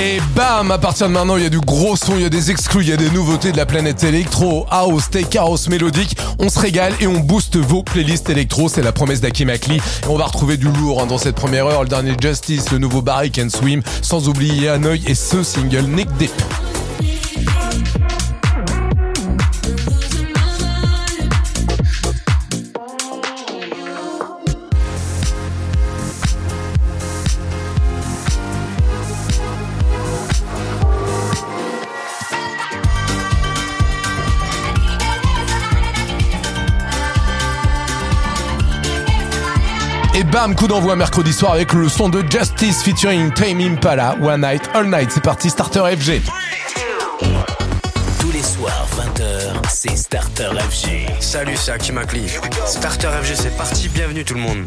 Et bam, à partir de maintenant, il y a du gros son, il y a des exclus, il y a des nouveautés de la planète électro, house, tech house, mélodique. On se régale et on booste vos playlists électro. C'est la promesse d'Akim Akli. Et on va retrouver du lourd hein, dans cette première heure. Le dernier Justice, le nouveau Barry Can Swim, sans oublier Hanoi et ce single Nick Deep. Bam, coup d'envoi mercredi soir avec le son de Justice featuring Tame Impala, One Night, All Night. C'est parti, Starter FG. Tous les soirs, 20h, c'est Starter FG. Salut, c'est Hakim Akli. Starter FG, c'est parti. Bienvenue tout le monde.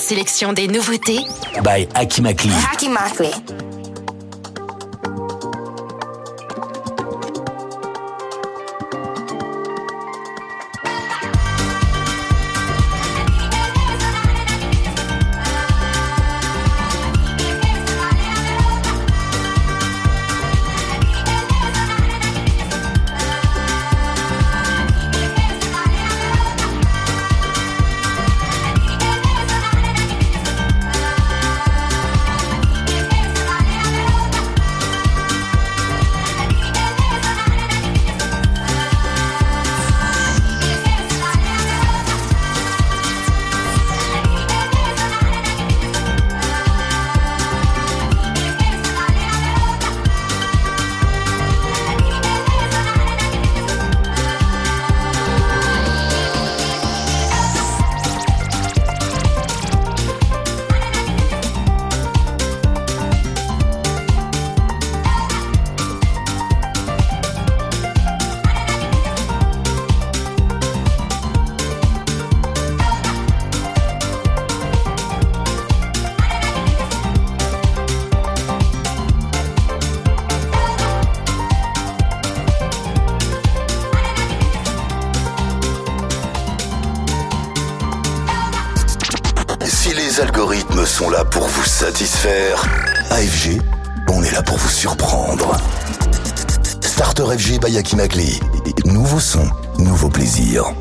Sélection des nouveautés. by Hakim Akli. Akli. Nouveau son, nouveau plaisir.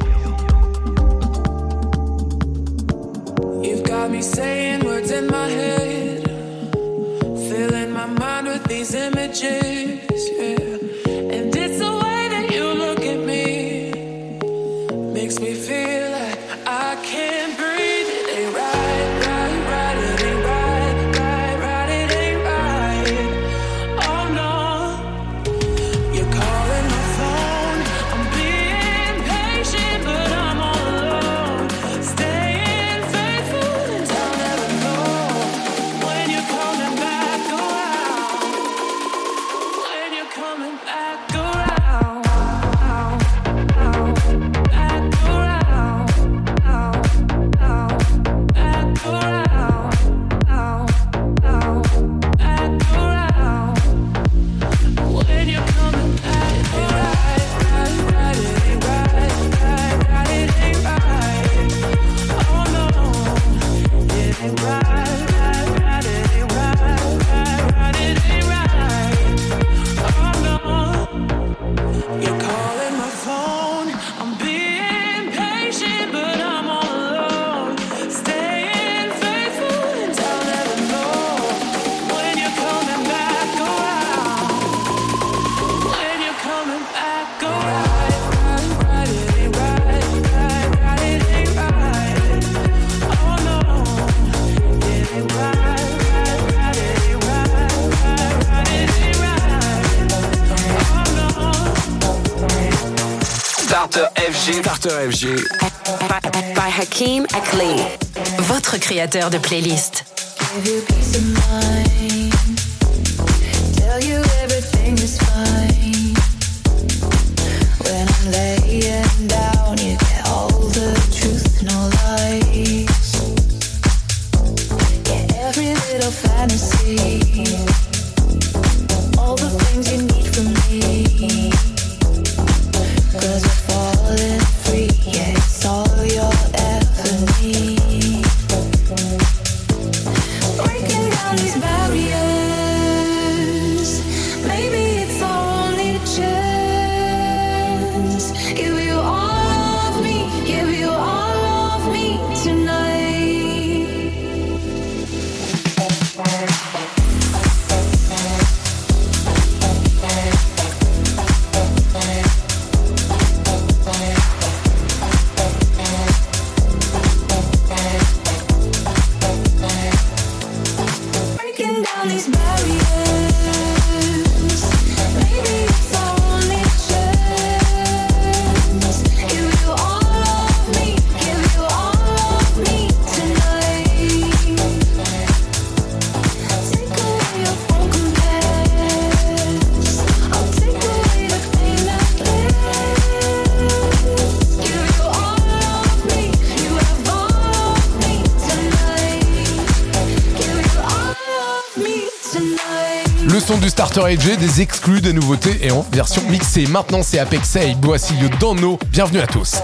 FG. By Hakim Akli. Votre créateur de playlist. Des exclus, des nouveautés et en version mixée. Maintenant, c'est Apexay, Boissilio Dano. Bienvenue à tous.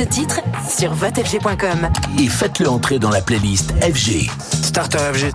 ce titre sur votefg.com. Et faites-le entrer dans la playlist FG. FG. Starter FG.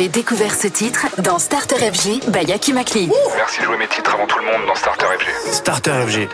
avez découvert ce titre dans Starter FG by Yaki McLean. Merci de jouer mes titres avant tout le monde dans Starter FG. Starter FG.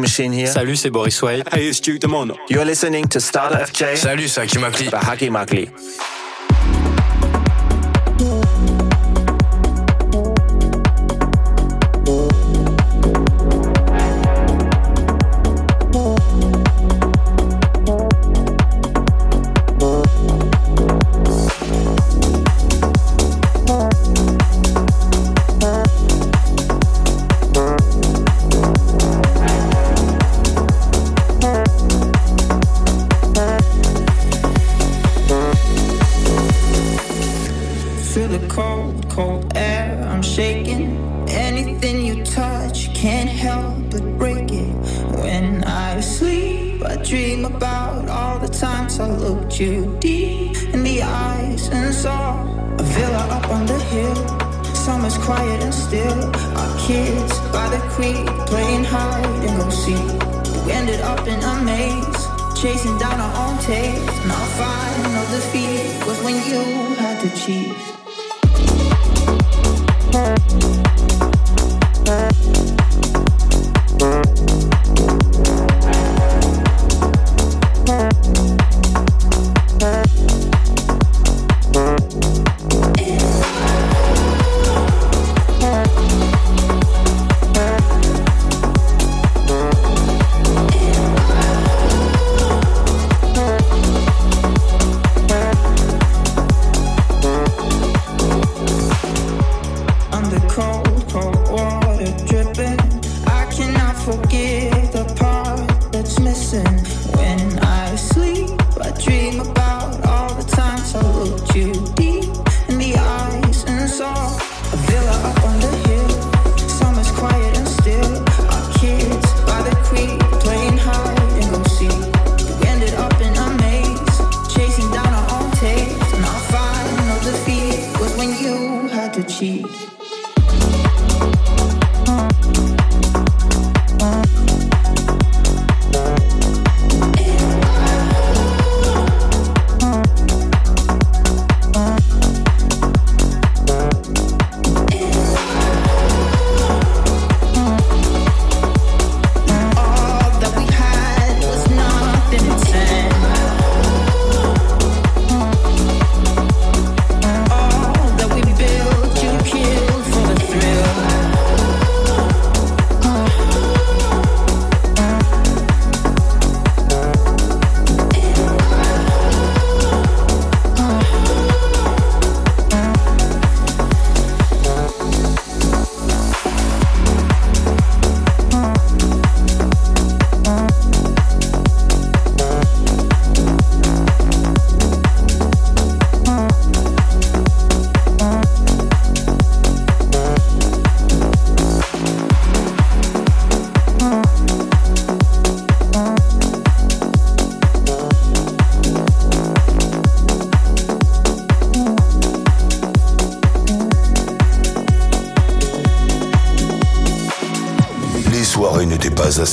Machine here. Salut, c'est Boris Way. Hey, it's Duke Demon. You're listening to Starter FJ. Salut, c'est Akimakli. Par Hakimakli.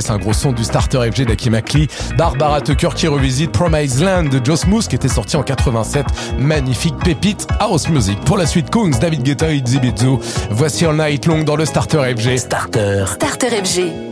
c'est un gros son du starter FG d'Aki Makli, Barbara Tucker qui revisite Promise Land de Joe Smooth qui était sorti en 87, magnifique pépite house music. Pour la suite Kungs, David Guetta et Itzy Voici en night long dans le starter FG. Starter. Starter FG.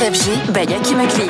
FG by Yakimakli.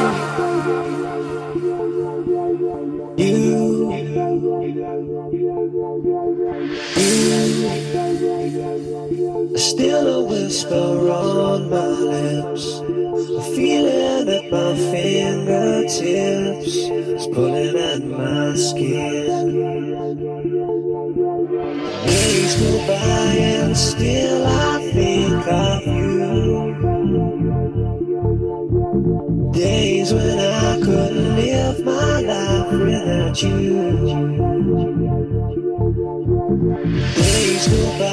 still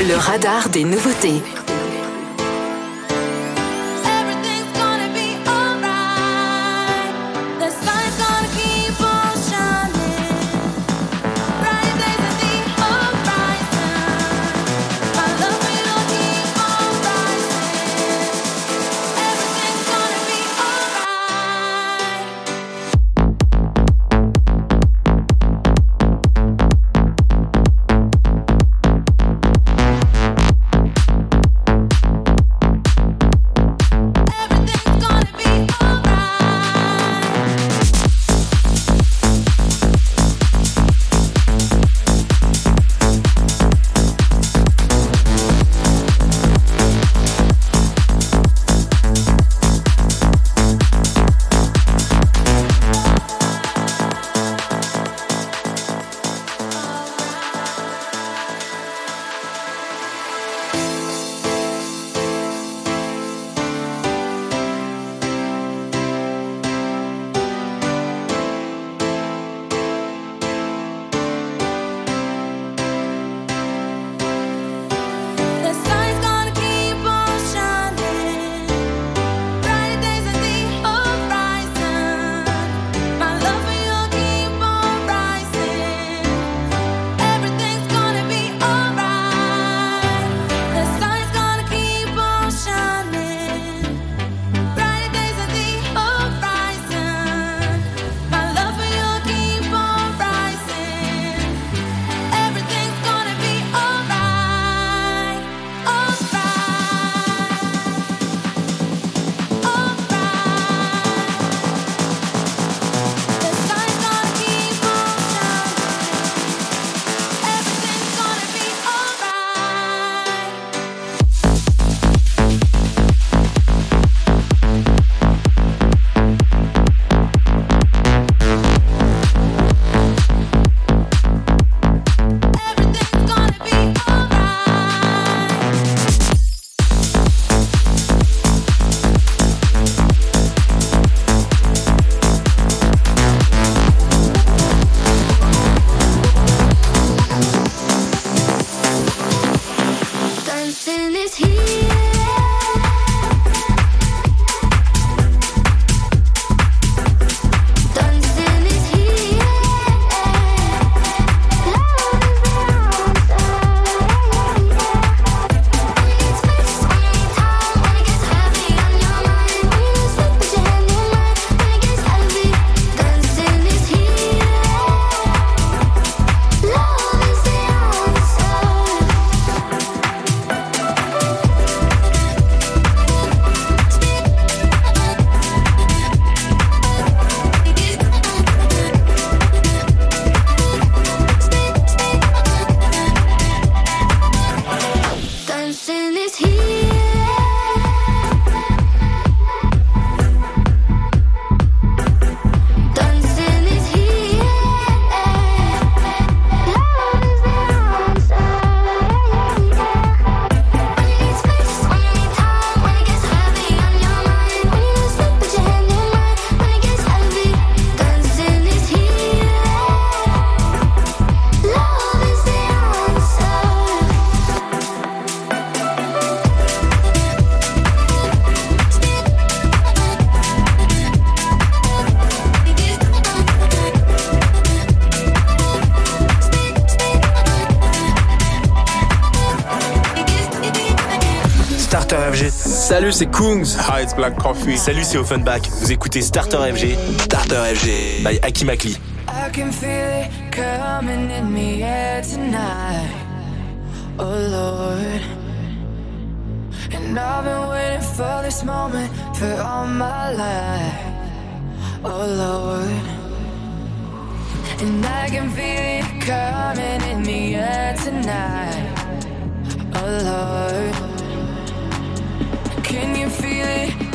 Le radar des nouveautés. C'est Kungs. Hi, it's Black Coffee. Salut, c'est Offenbach. Vous écoutez Starter FG. Starter FG by Aki Makli. I can feel it coming in the air tonight. Oh Lord. And I've been waiting for this moment for all my life. Oh Lord. And I can feel it coming in the air tonight. Oh Lord.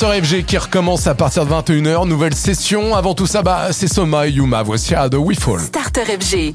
Starter FG qui recommence à partir de 21h. Nouvelle session. Avant tout ça, bah, c'est Soma et Yuma. Voici à The We Fall. Starter FG.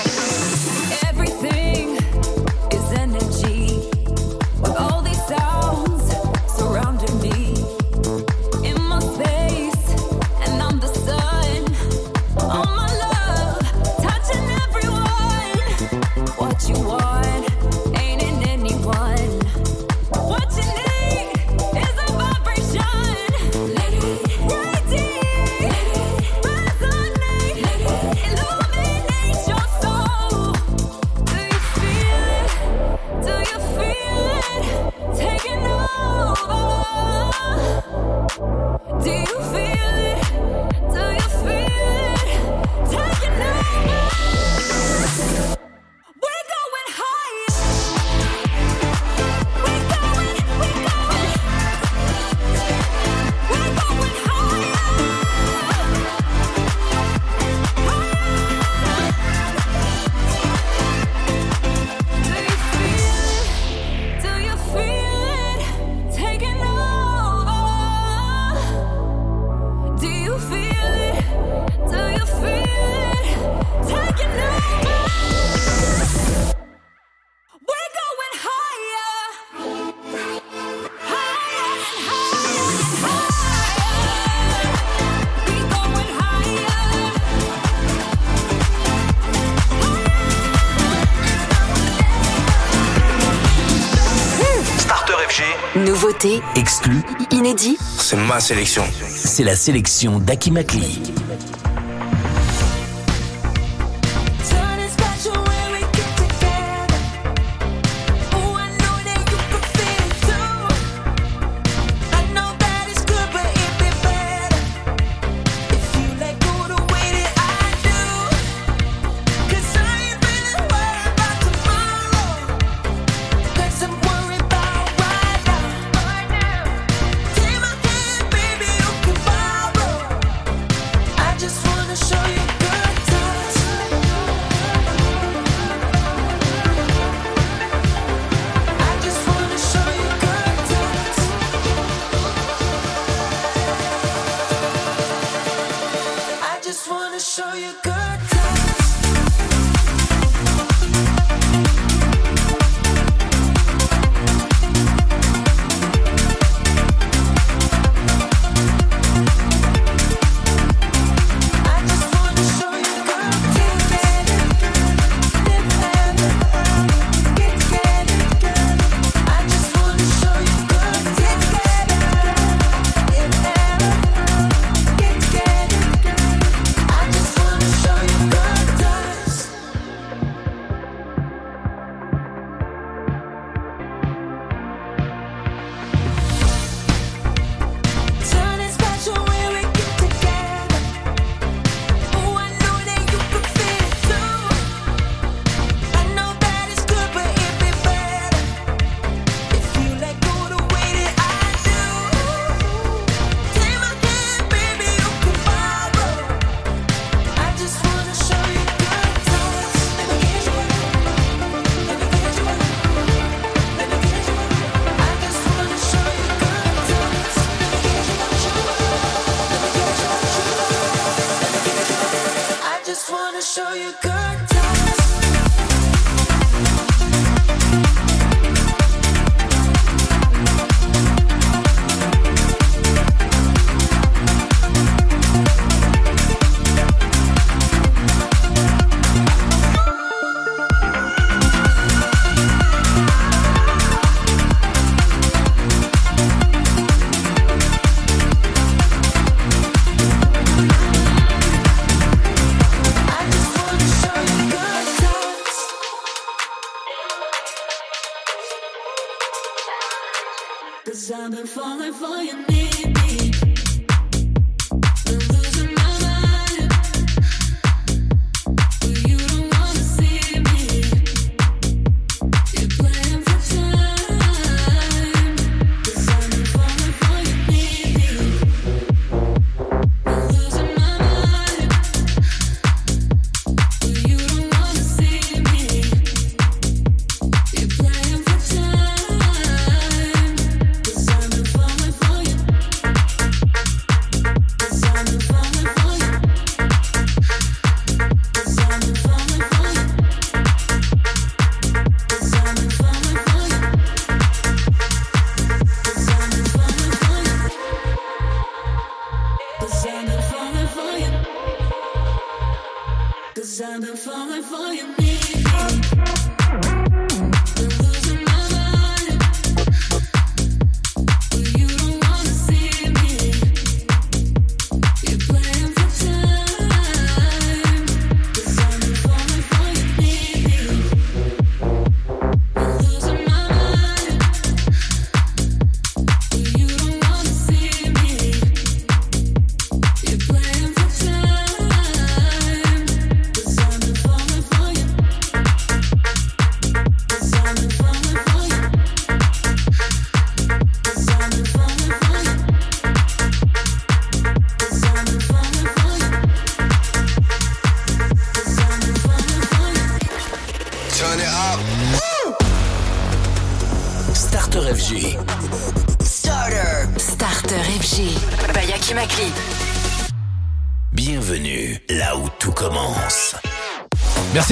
C'est la sélection d'Akimakli.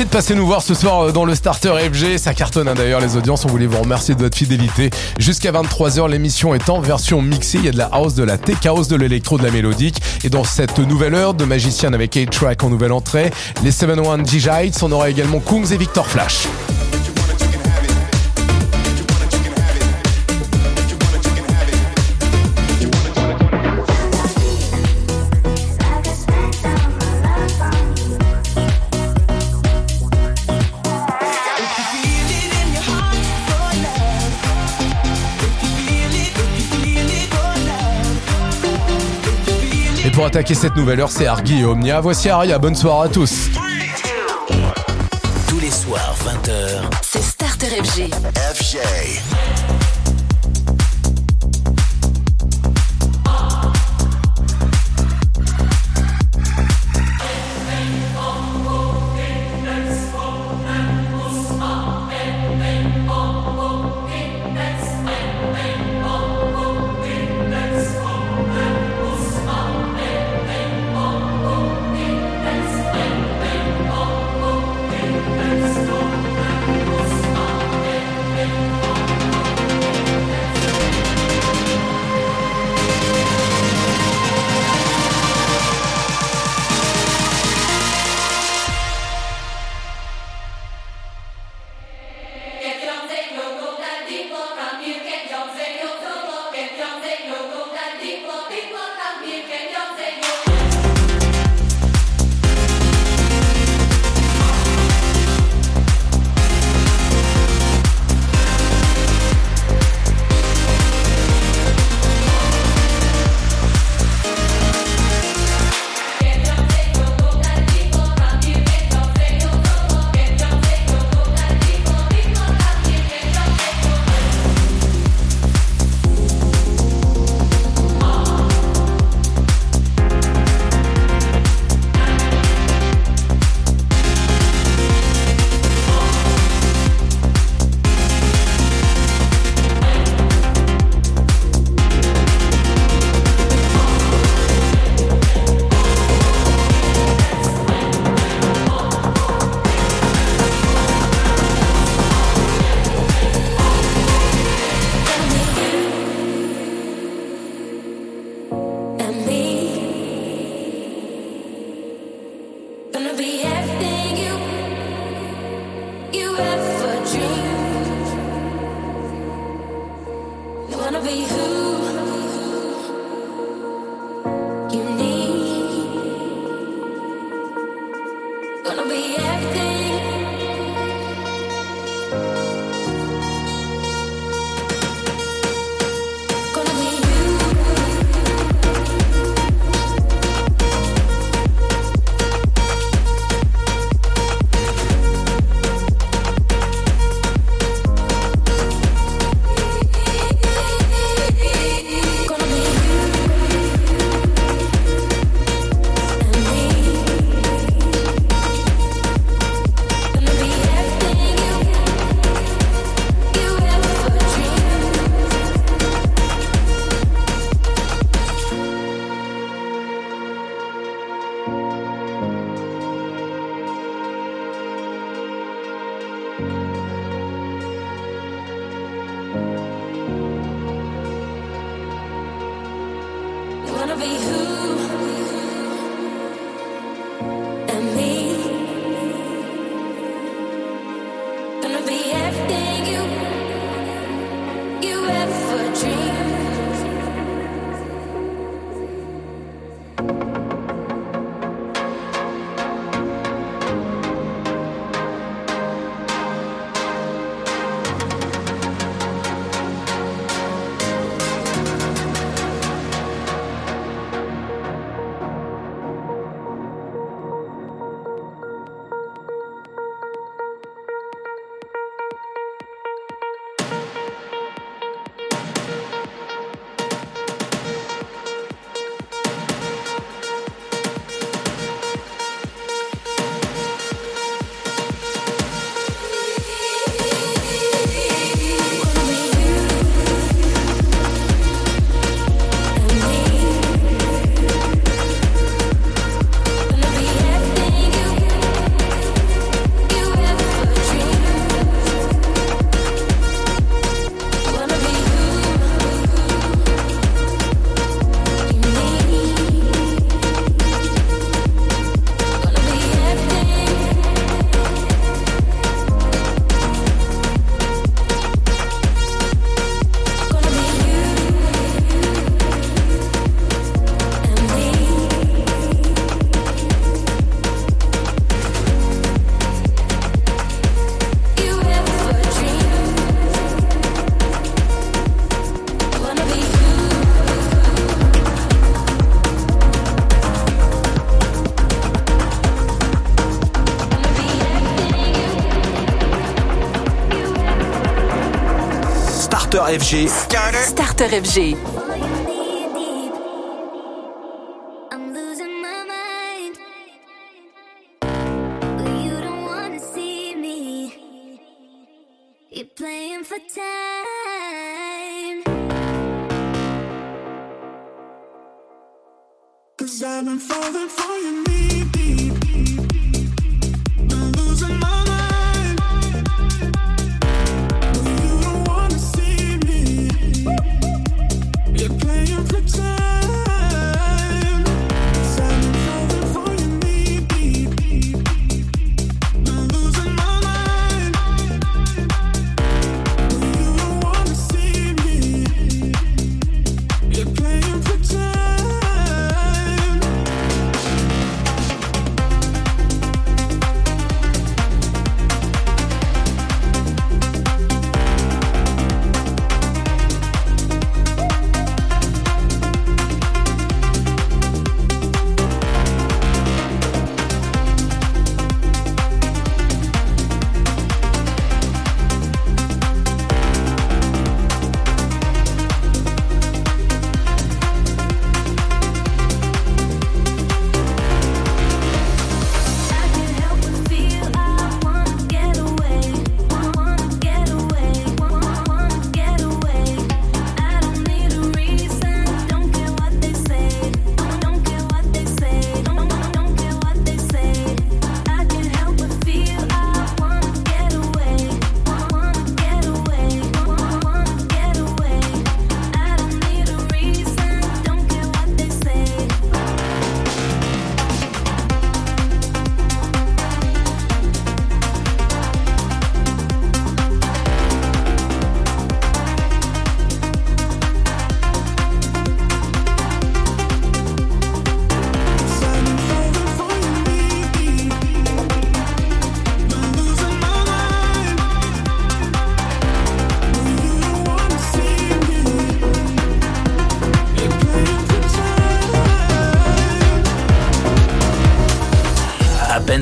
de passer nous voir ce soir euh, dans le Starter FG. Ça cartonne hein, d'ailleurs les audiences. On voulait vous remercier de votre fidélité. Jusqu'à 23h, l'émission est en version mixée. Il y a de la house, de la tech house, de l'électro, de la mélodique. Et dans cette nouvelle heure de Magicien avec 8-Track en nouvelle entrée, les 7-1 DJs, on aura également Kungs et Victor Flash. attaquer cette nouvelle heure, c'est Argy et Omnia. Voici Aria, bonne soirée à tous. Tous les soirs, 20h. C'est Starter FG. FG. Starter FG. Starter, Starter FG. Cause I've been falling for you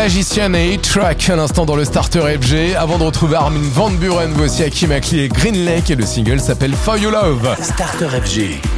Magician et track un instant dans le starter FG. Avant de retrouver Armin Van Buren, voici Akim Akli et Green Lake et le single s'appelle For You Love. Starter FG.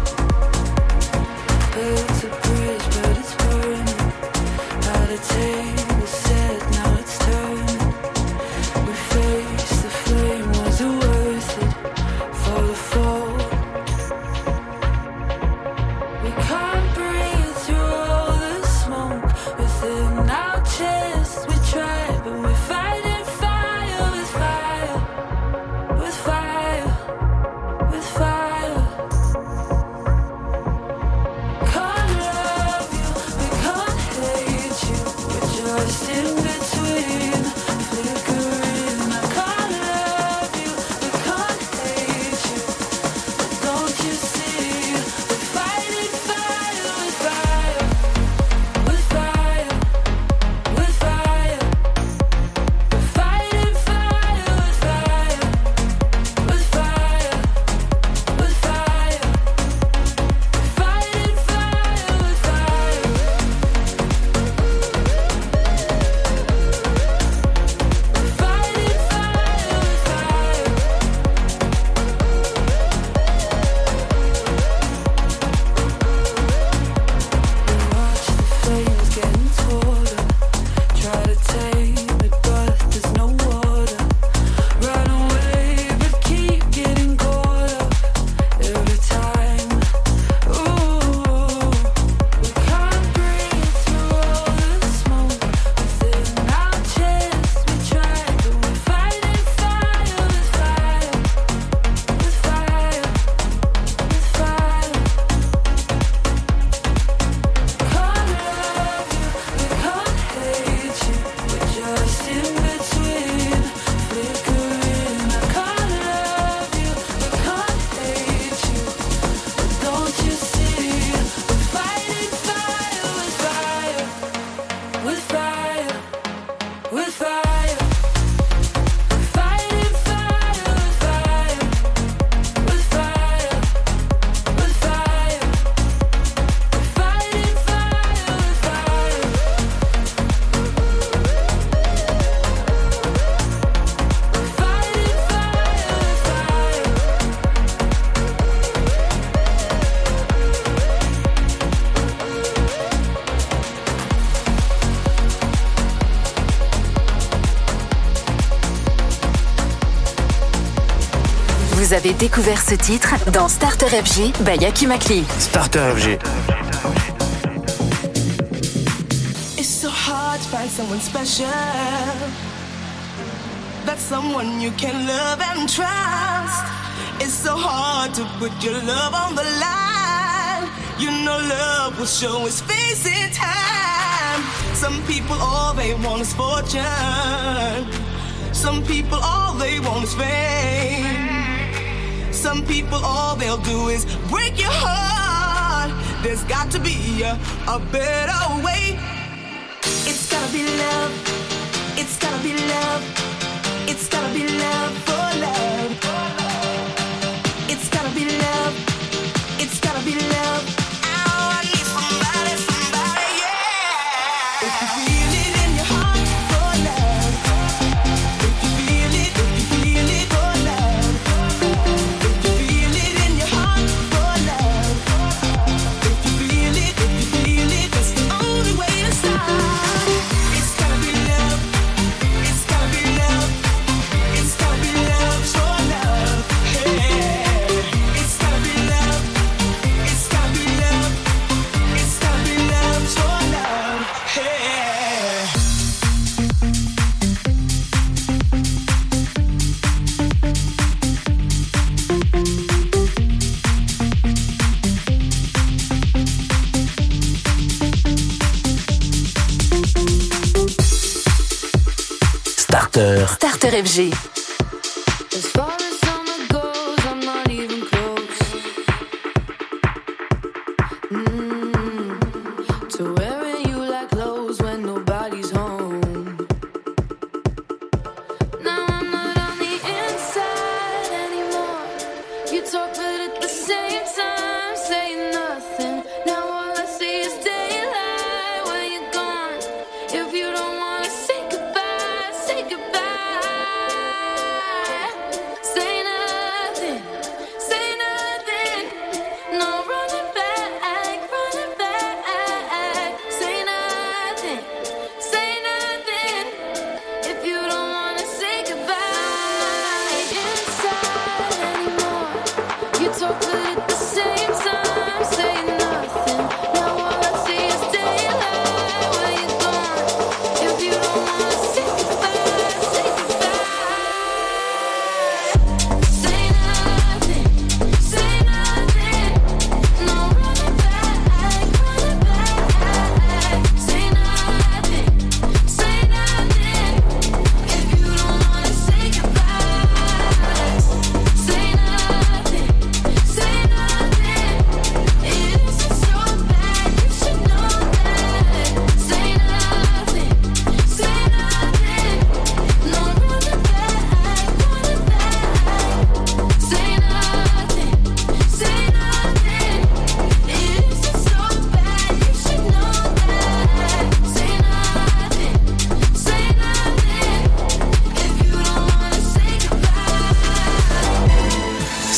avez découvert ce titre dans Starter FG Bayaki Makli. Starter FG. It's so hard to find someone special. That's someone you can love and trust. It's so hard to put your love on the line. You know love will show its face in time. Some people all they want is fortune. Some people all they want is fame. Some people, all they'll do is break your heart. There's got to be a, a better way. It's gotta be love. It's gotta be love. It's gotta be love. FG.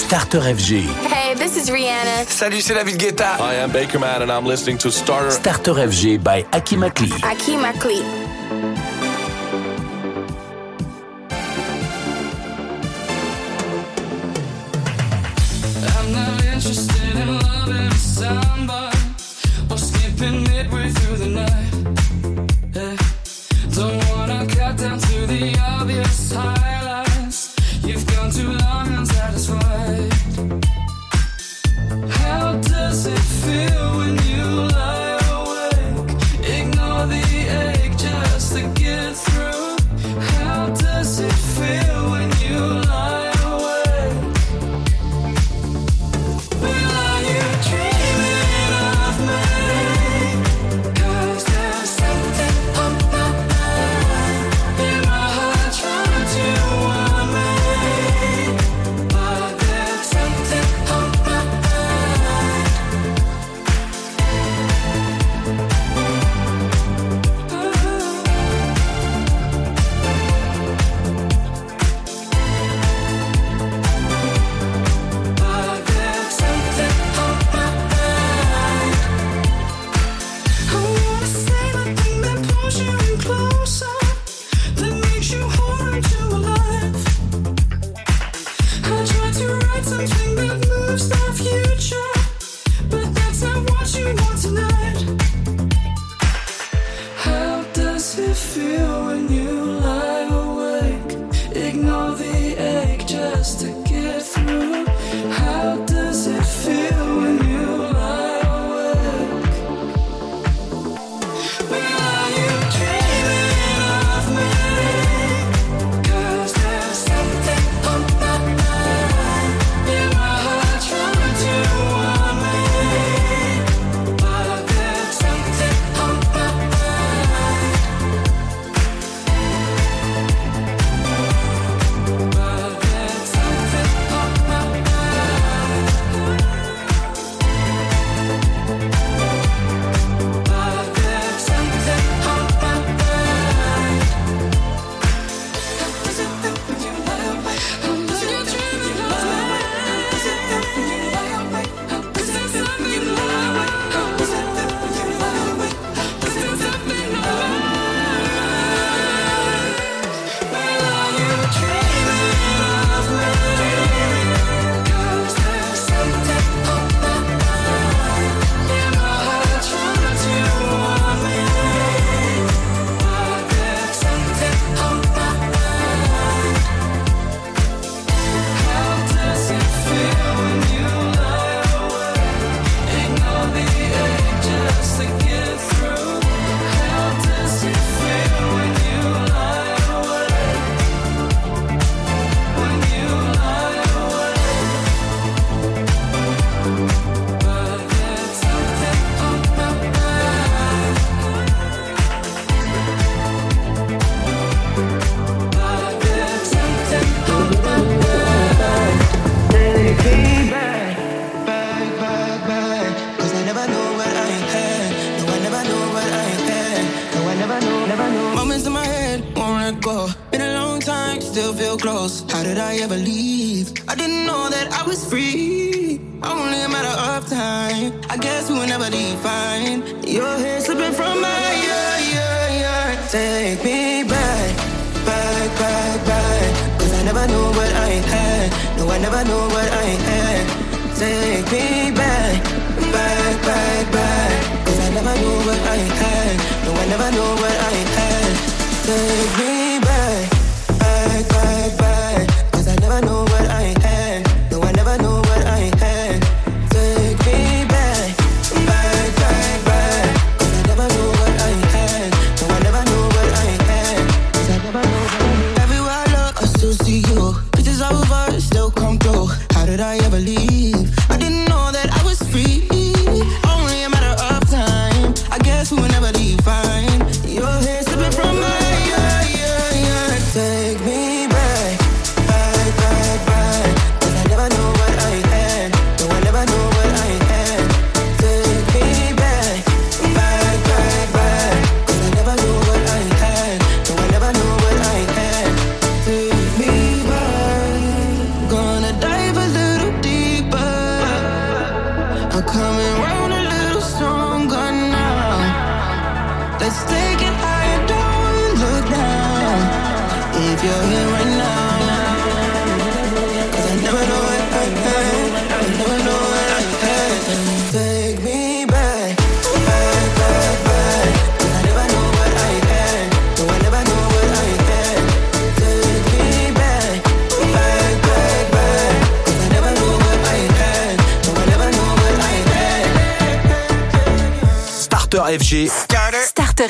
Starter FG. Hey, this is Rihanna. Salut, c'est David Guetta. I am Bakerman and I'm listening to Starter. Starter FG by Aki Makli. Aki Makli.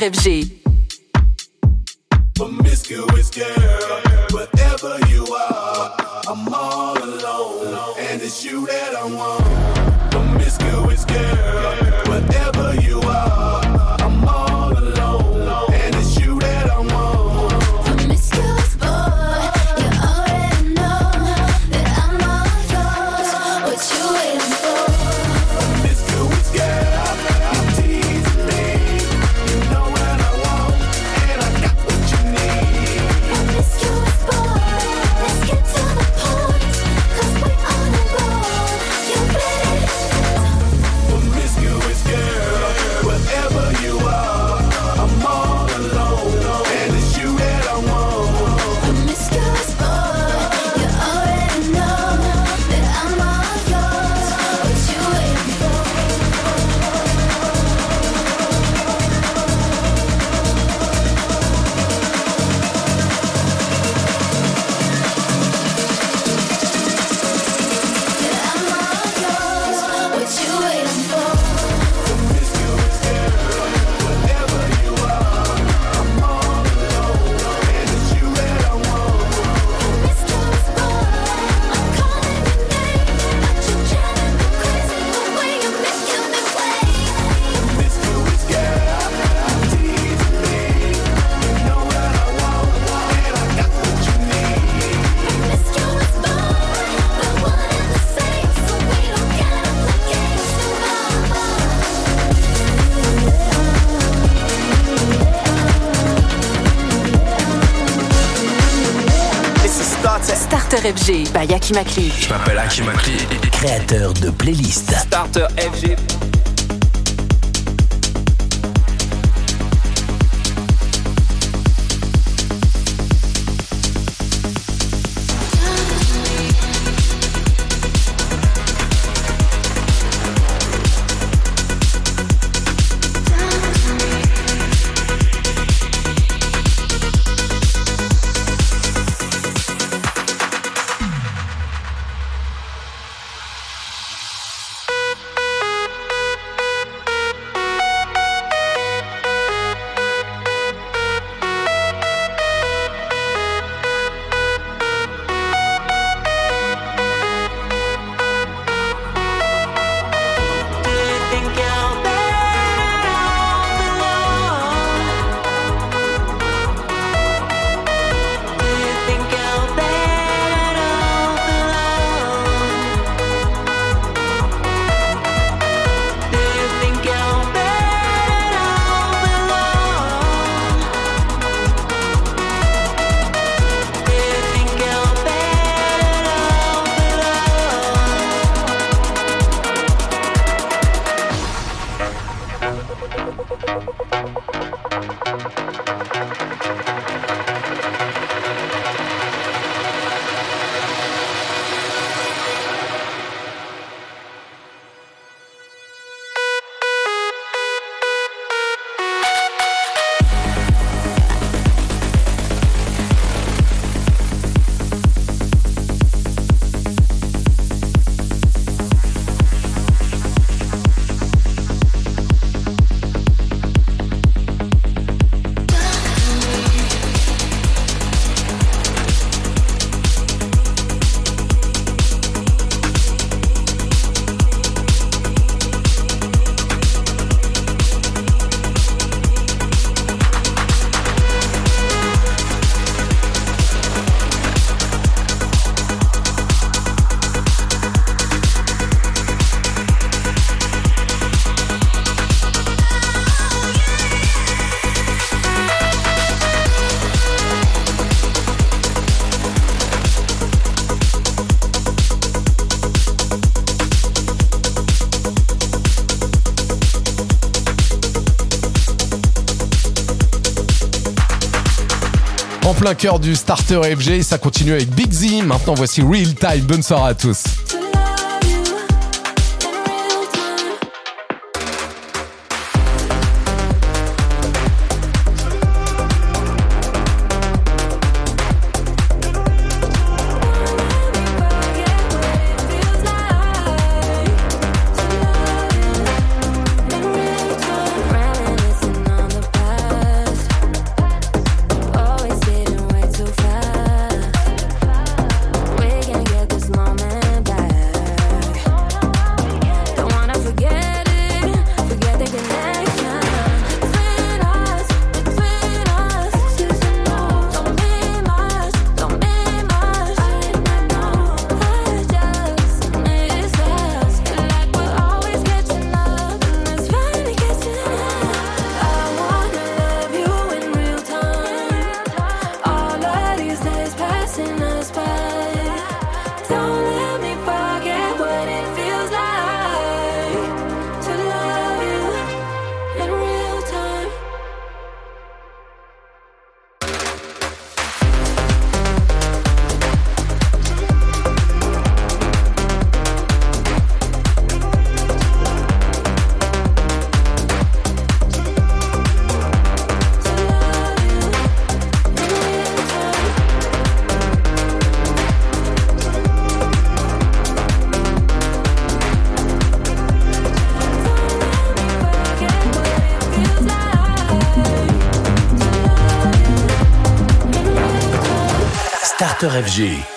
RFG. by Akimakli. Je m'appelle Akimakli, créateur de playlists. Starter FG plein cœur du starter FG ça continue avec Big Z. Maintenant voici Real Time. Bonne soirée à tous. Starter FG.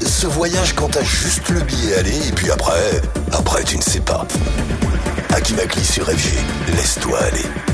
Ce voyage quand t'as juste le billet aller et puis après, après tu ne sais pas. Akimakli sur FG, laisse-toi aller.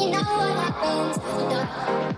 you know what happens after dark.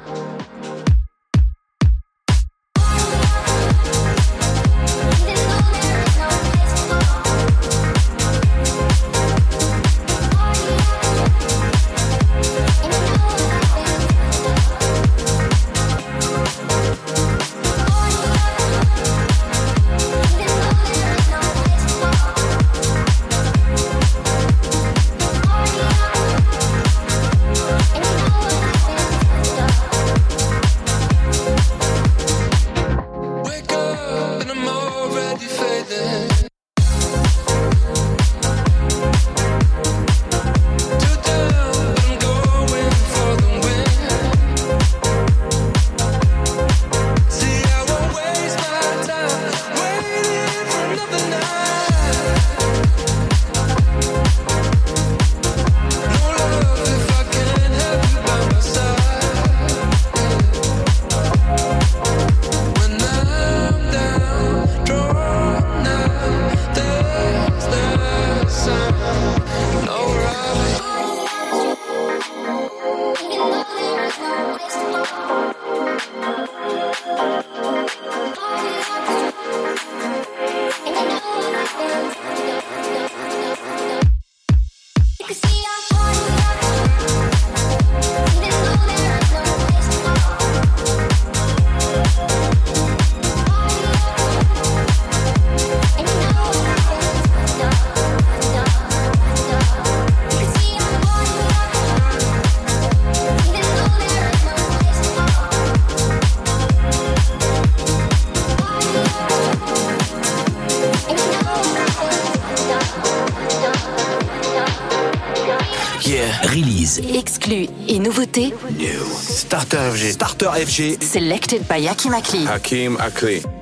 Starter FG. Starter FG. Selected by Hakim Akli. Hakim Akli.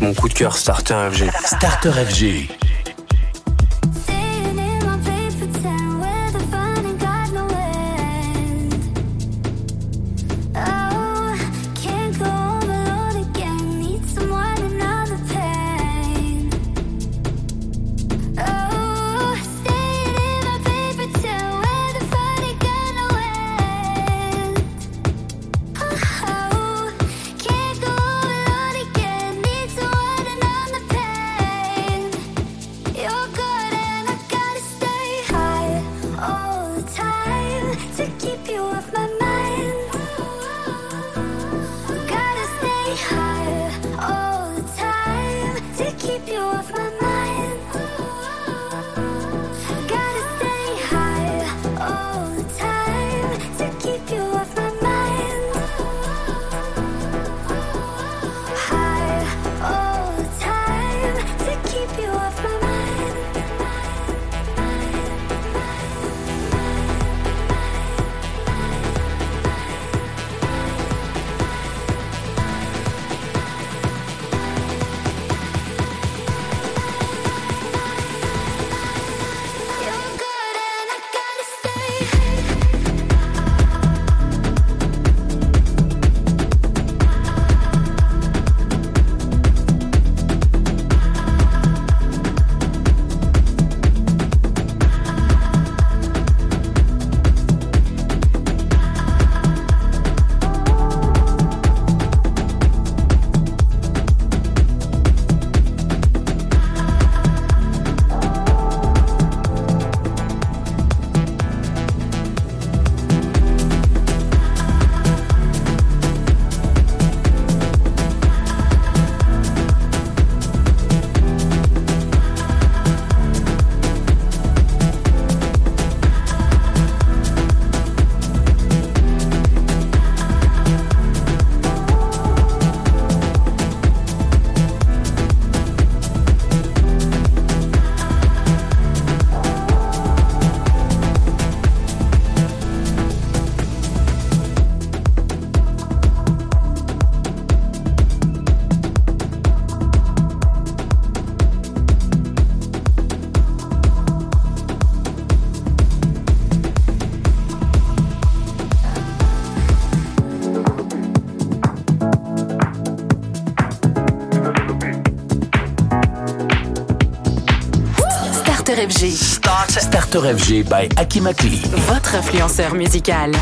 Mon coup de cœur Starter FG. Starter FG. Votre influenceur musical.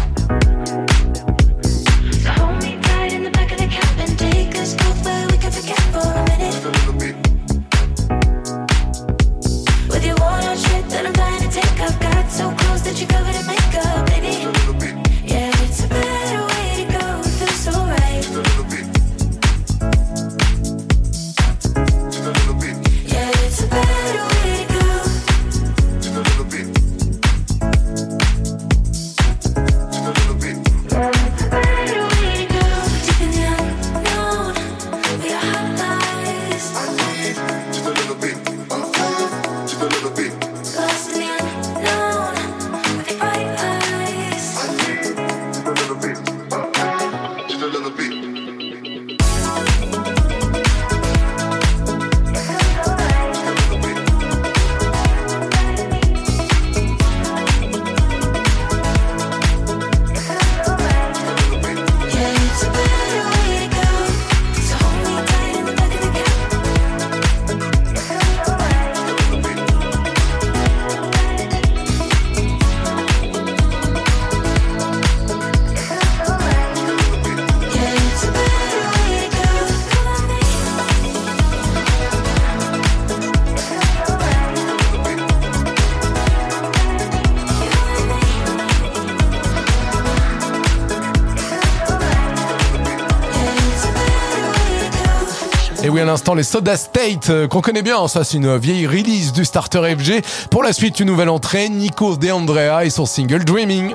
l'instant les Soda State euh, qu'on connaît bien. Ça, c'est une vieille release du Starter FG. Pour la suite, une nouvelle entrée, Nico De Andrea et son single Dreaming.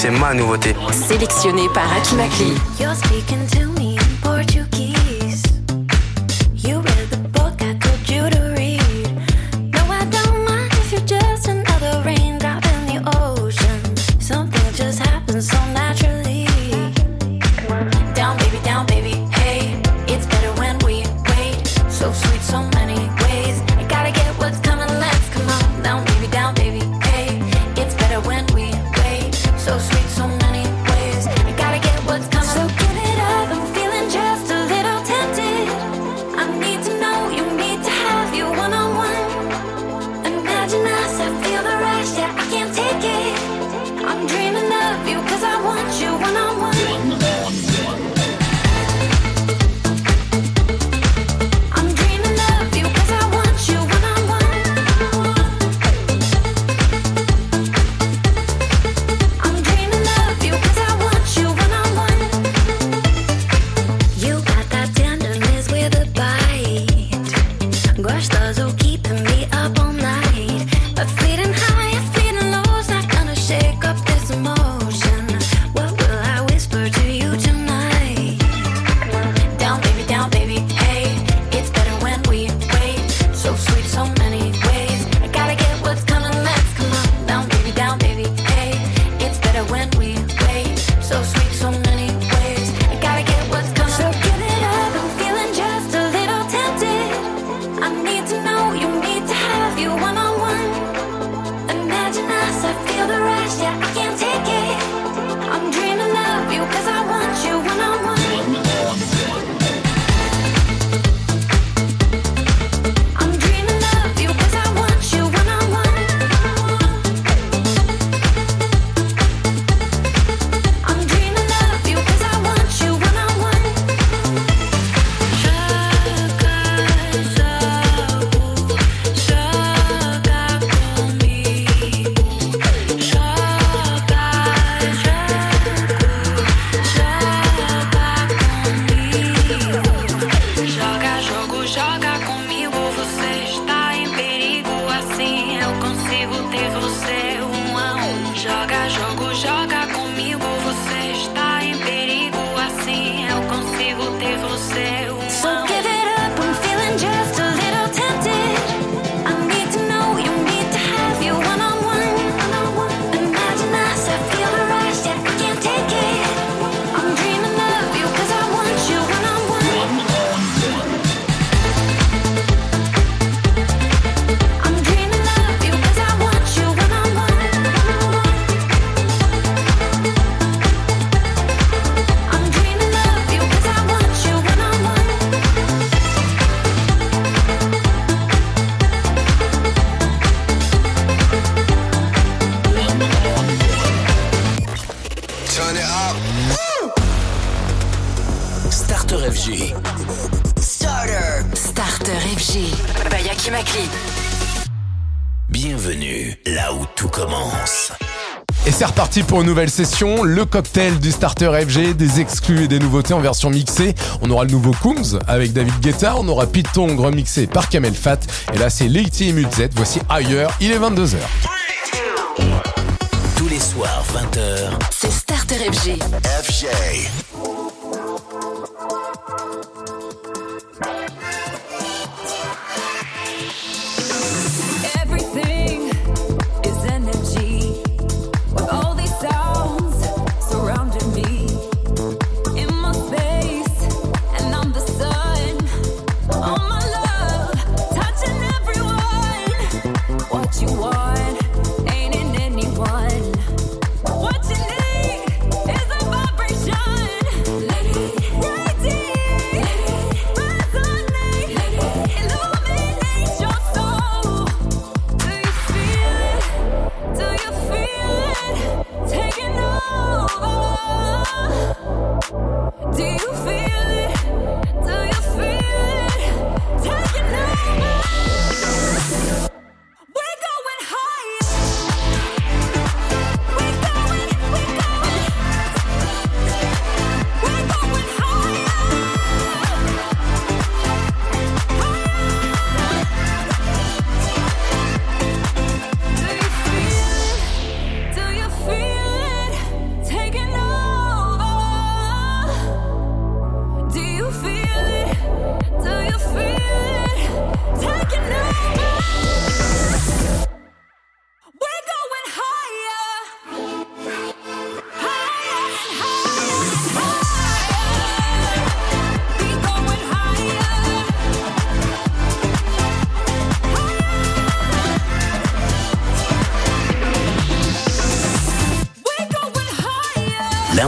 C'est ma nouveauté. Sélectionné par Akimakli. nouvelle session, le cocktail du starter FG, des exclus et des nouveautés en version mixée. On aura le nouveau Coombs avec David Guetta, on aura Python remixé par Kamel Fat, et là c'est Leity et Mulzet, voici ailleurs, il est 22h. Tous les soirs, 20h, c'est Starter FG. FG.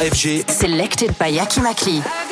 FG. Selected by Yaki Makli.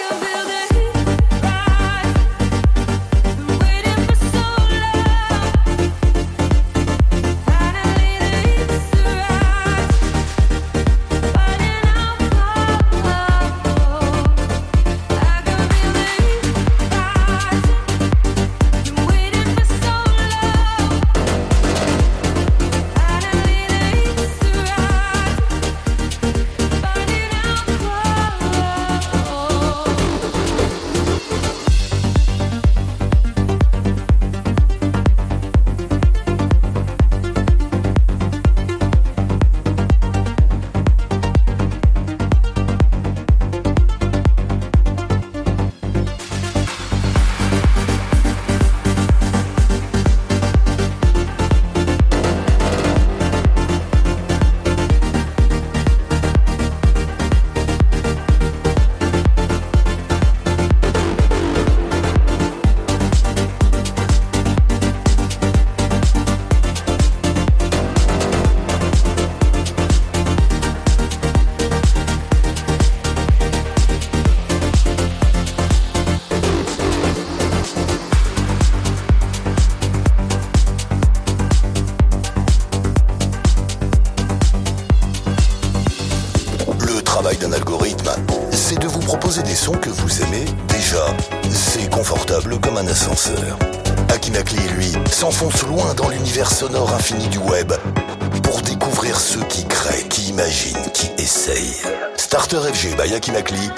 Alger Bayakinakli,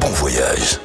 Bon voyage.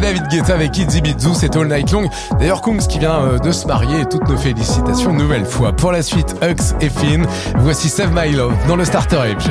David Guetta avec Izzy Bizou, c'est All Night Long. D'ailleurs, Kungs qui vient euh, de se marier, toutes nos félicitations nouvelle fois. Pour la suite, Hux et Finn, voici Save My Love dans le Starter FG.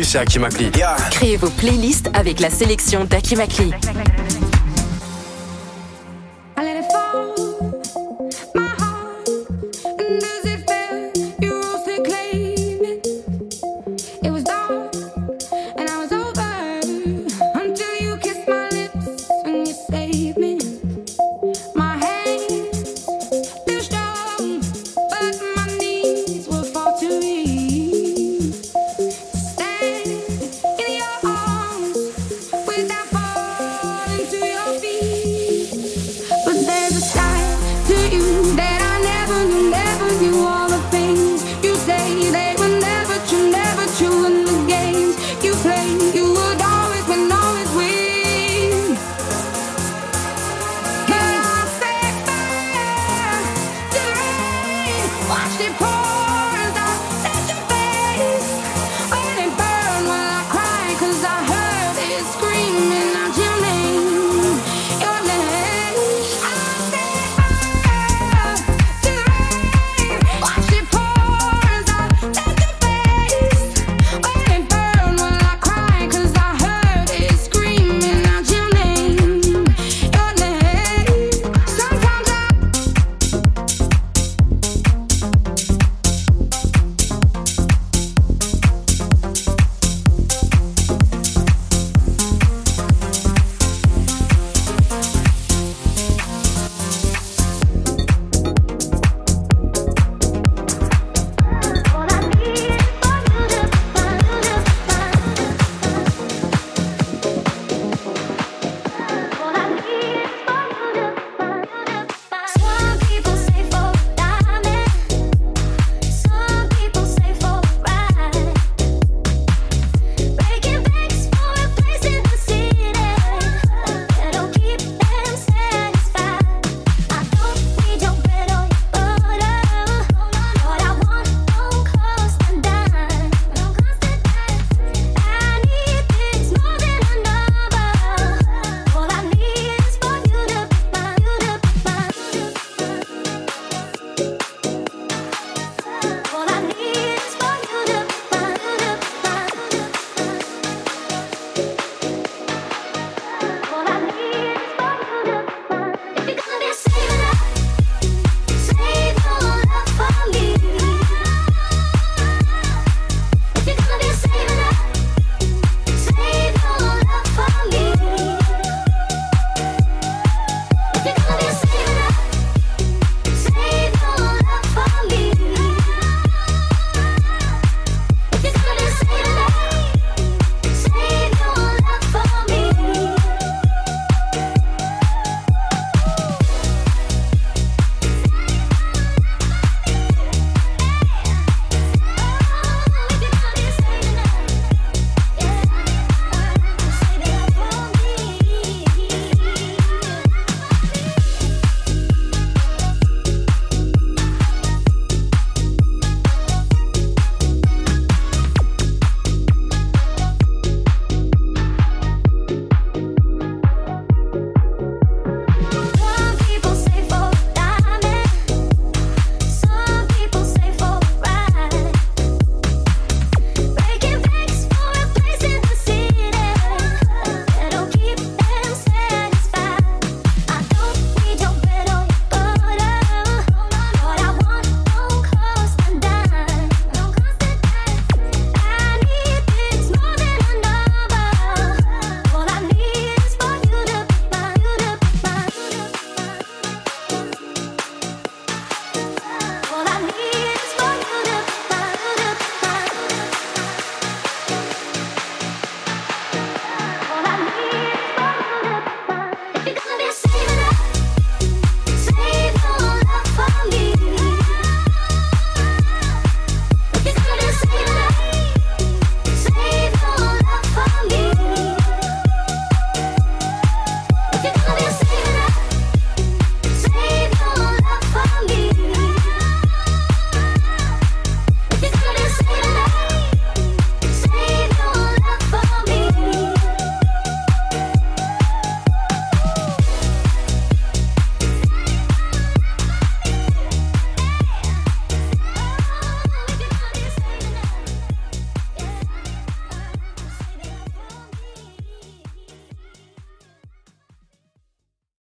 C'est Akimakli. Créez vos playlists avec la sélection d'Akimakli.